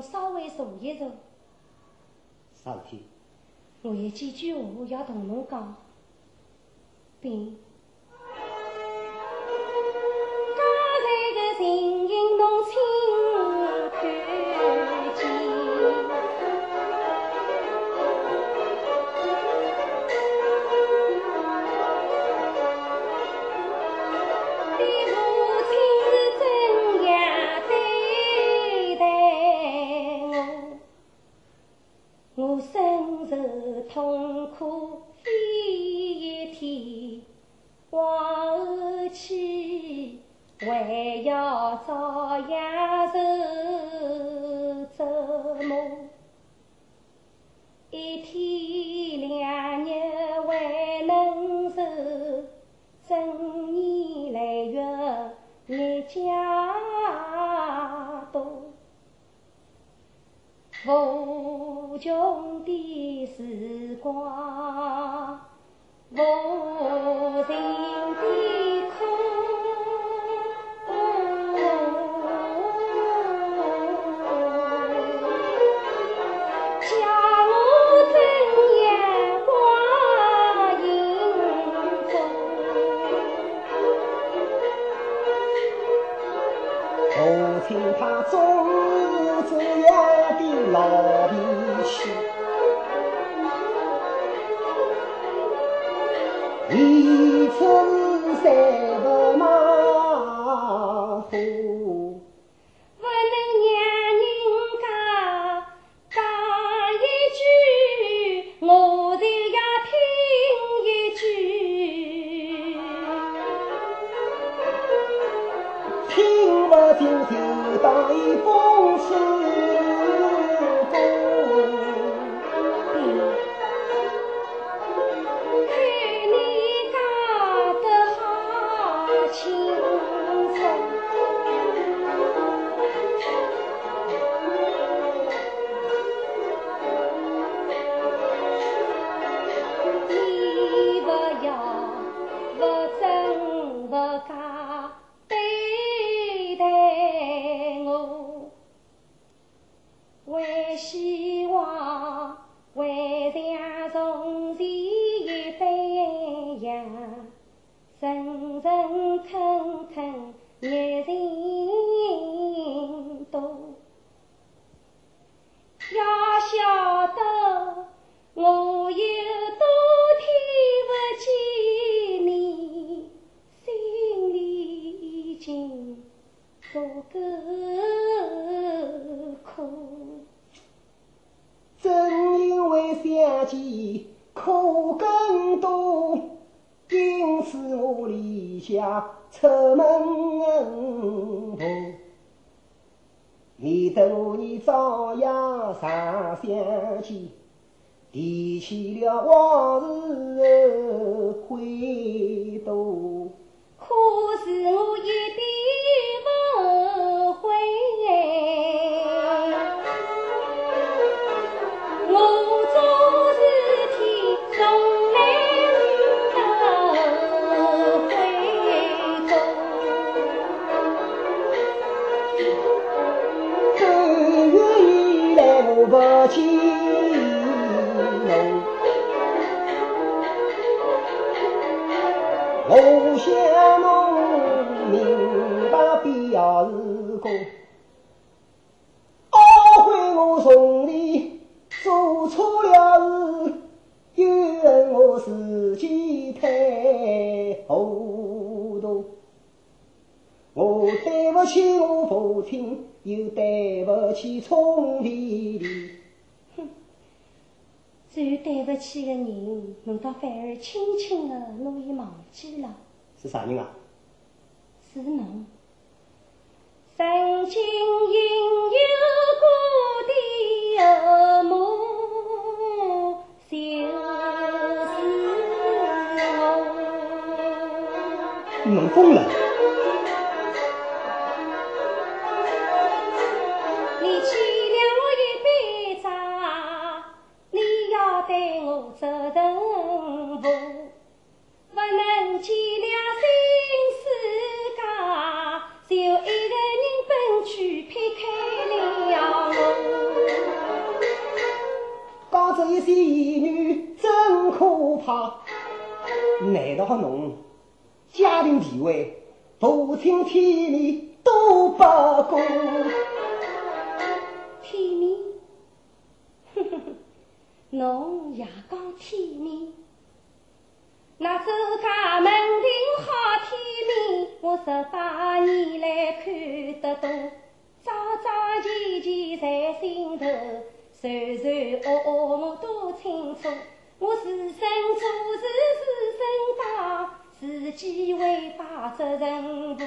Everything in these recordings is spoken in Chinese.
稍微坐一坐。上天，我有几句话要同侬讲，并。痛苦一天，往后去还要照样受折磨。一天两日，还能受整年来月累加。无穷的时光我的他总是这样的老脾气，一出山。忆风吹可，正因为相见苦更多，因此我离家出门后，免得我你早夜常相见，提起了往事悔多。可是我一。功。懊悔我从你做错了事，又恨我自己太糊涂。我对不起我父亲，又对不起聪弟弟。哼，最对不起的人，侬倒反而轻轻的容已忘记了。是啥人啊？是侬。仙女真可怕。难道侬家庭地位、父亲体面都不顾？体面？哼哼哼，侬也讲体面？那周家门庭好体面，我十八年来看随随恶恶我都清楚。我自身做事自身当，自己违法责任负，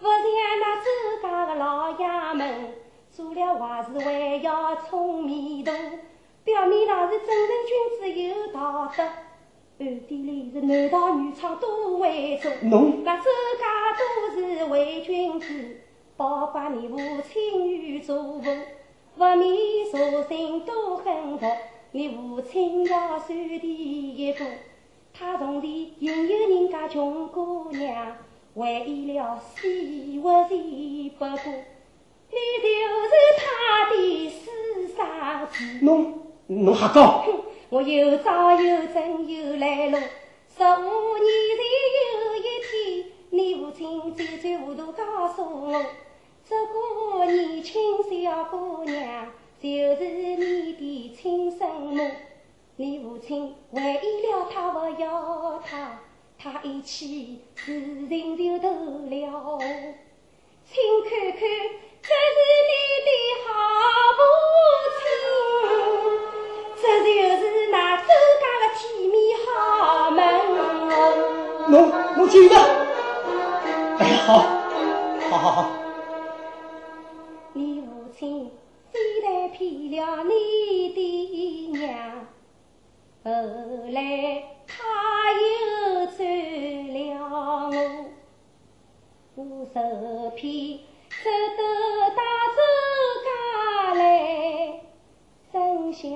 不像那周家的老爷们，做了坏事还要充面头，表面上是正人君子有道德，暗地里是男盗女娼都为主。侬那周家都是伪君子，包括你父亲与祖父，不免所心都很毒。你父亲要算第一个，他从前引诱人家穷姑娘，为了死活钱不顾，你就是他的私生子。侬侬瞎讲！哼，我有招有证有来路。十五年前有一天，你父亲走走糊涂告诉我，这个年轻小姑娘。就是你的亲生母，你父亲为了他不要他，他一气自然就投了。请看看，这是你的好父亲，这就是那周家的体面好门。侬侬记得？哎呀，好，好好好。你父亲。虽然骗了你的娘，后来他又赚了我，我受骗走到大周家来，生下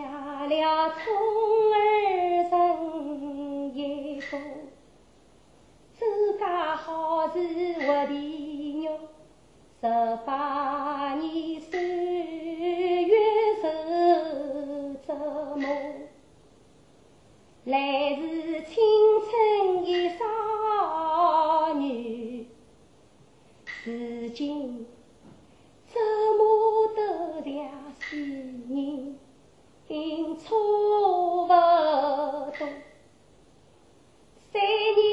了聪儿人一个，周家好是我的，十八年岁。来自青春一少女，如今怎么都两世人，竟差不多。三年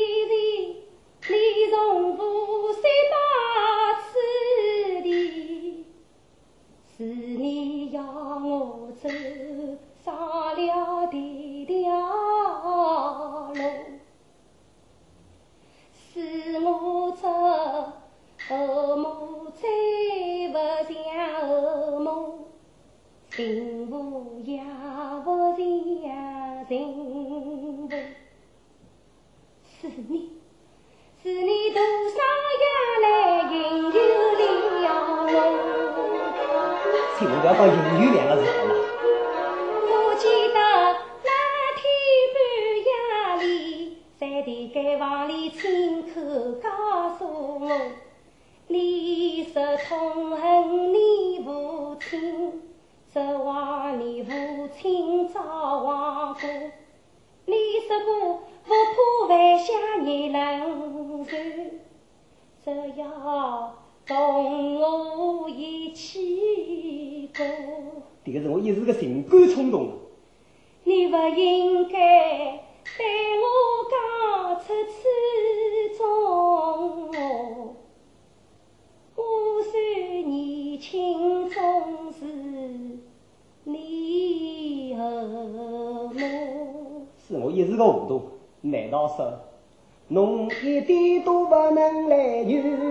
千万不要讲引诱两个字好吗？在盖房里亲口告诉我，你说痛恨你父亲，指望你父亲早亡故。你说过不怕犯下孽人罪，只要同我一起过。这个是我一时的情感冲动。你不应该。对我讲出此中，我虽年轻总是你和我。是我一时的糊涂，难道说侬一点都不能来原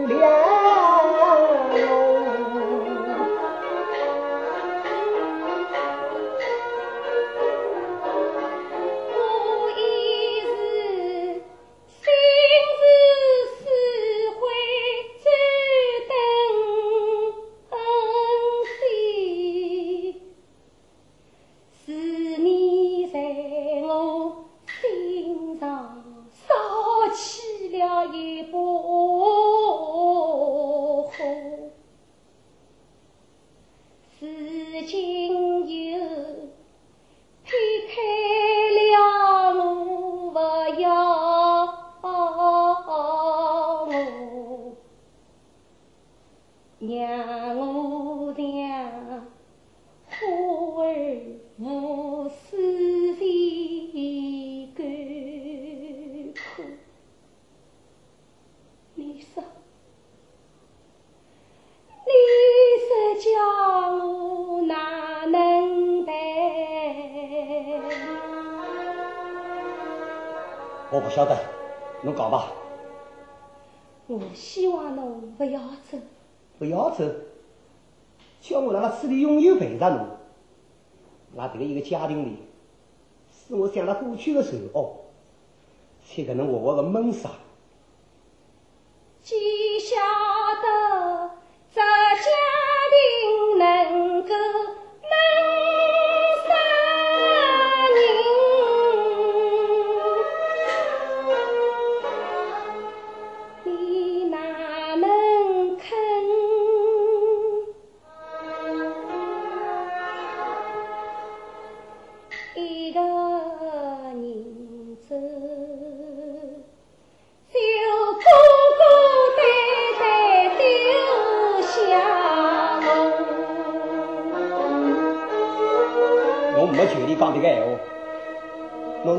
我不晓得，侬讲吧。我希望侬不要走，不要走，叫我辣辣处里永远陪着侬。辣这个一个家庭里，使我想到过去的仇哦，才可能活活的闷死。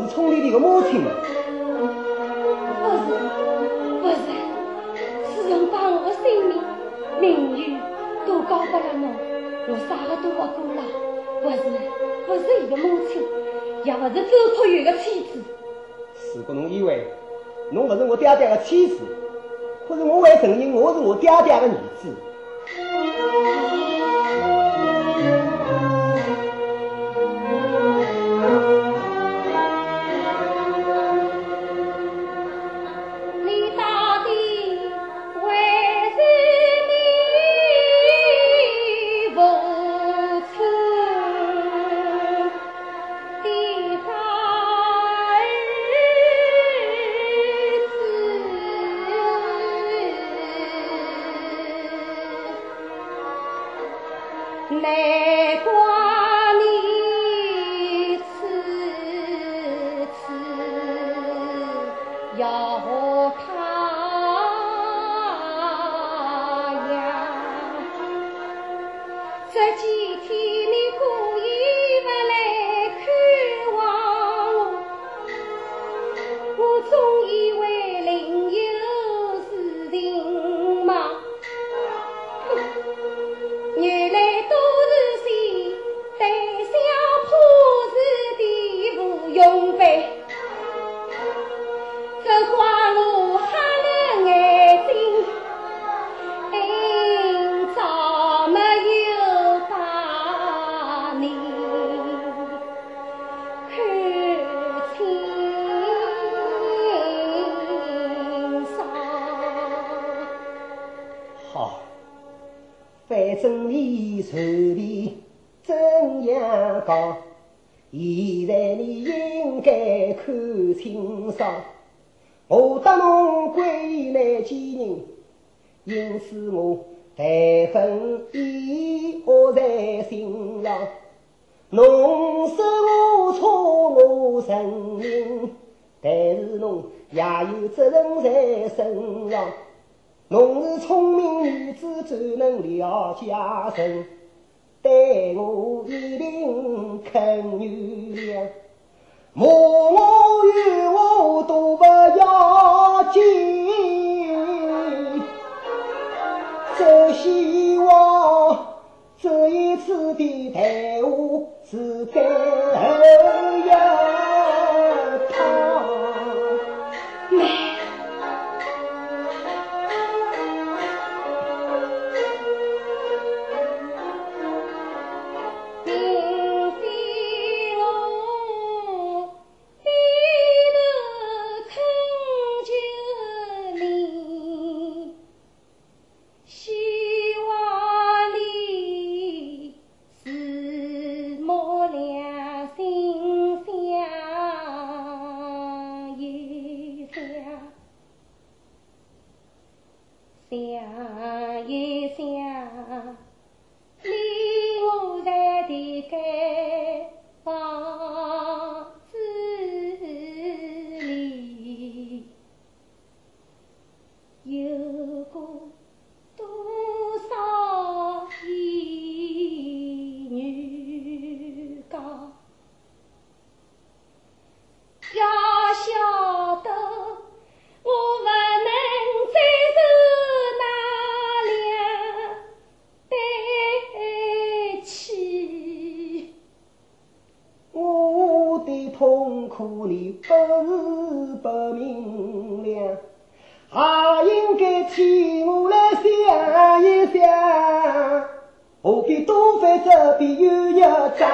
是村里的一个母亲。不是，不是，是人把我的生命、名誉都交给了我，我啥个都不顾了。不是，不是伊的母亲，也不是周托月的妻子。如果侬以为侬不是我爹爹的妻子，可是我还承认我是我爹爹的儿子。来。反正你手里怎样讲，现在你应该看清爽。我得侬归来见人，因此我万分依恶在心上。侬说我错，我承认，但是侬也有责任在身上。侬是聪明女子，怎能了家人？待我一定肯原谅，骂我冤我都不要紧。只希望这一次的谈话是最后。了可怜，不是不明了，还应该替我来想一想，何必多费这笔又要账？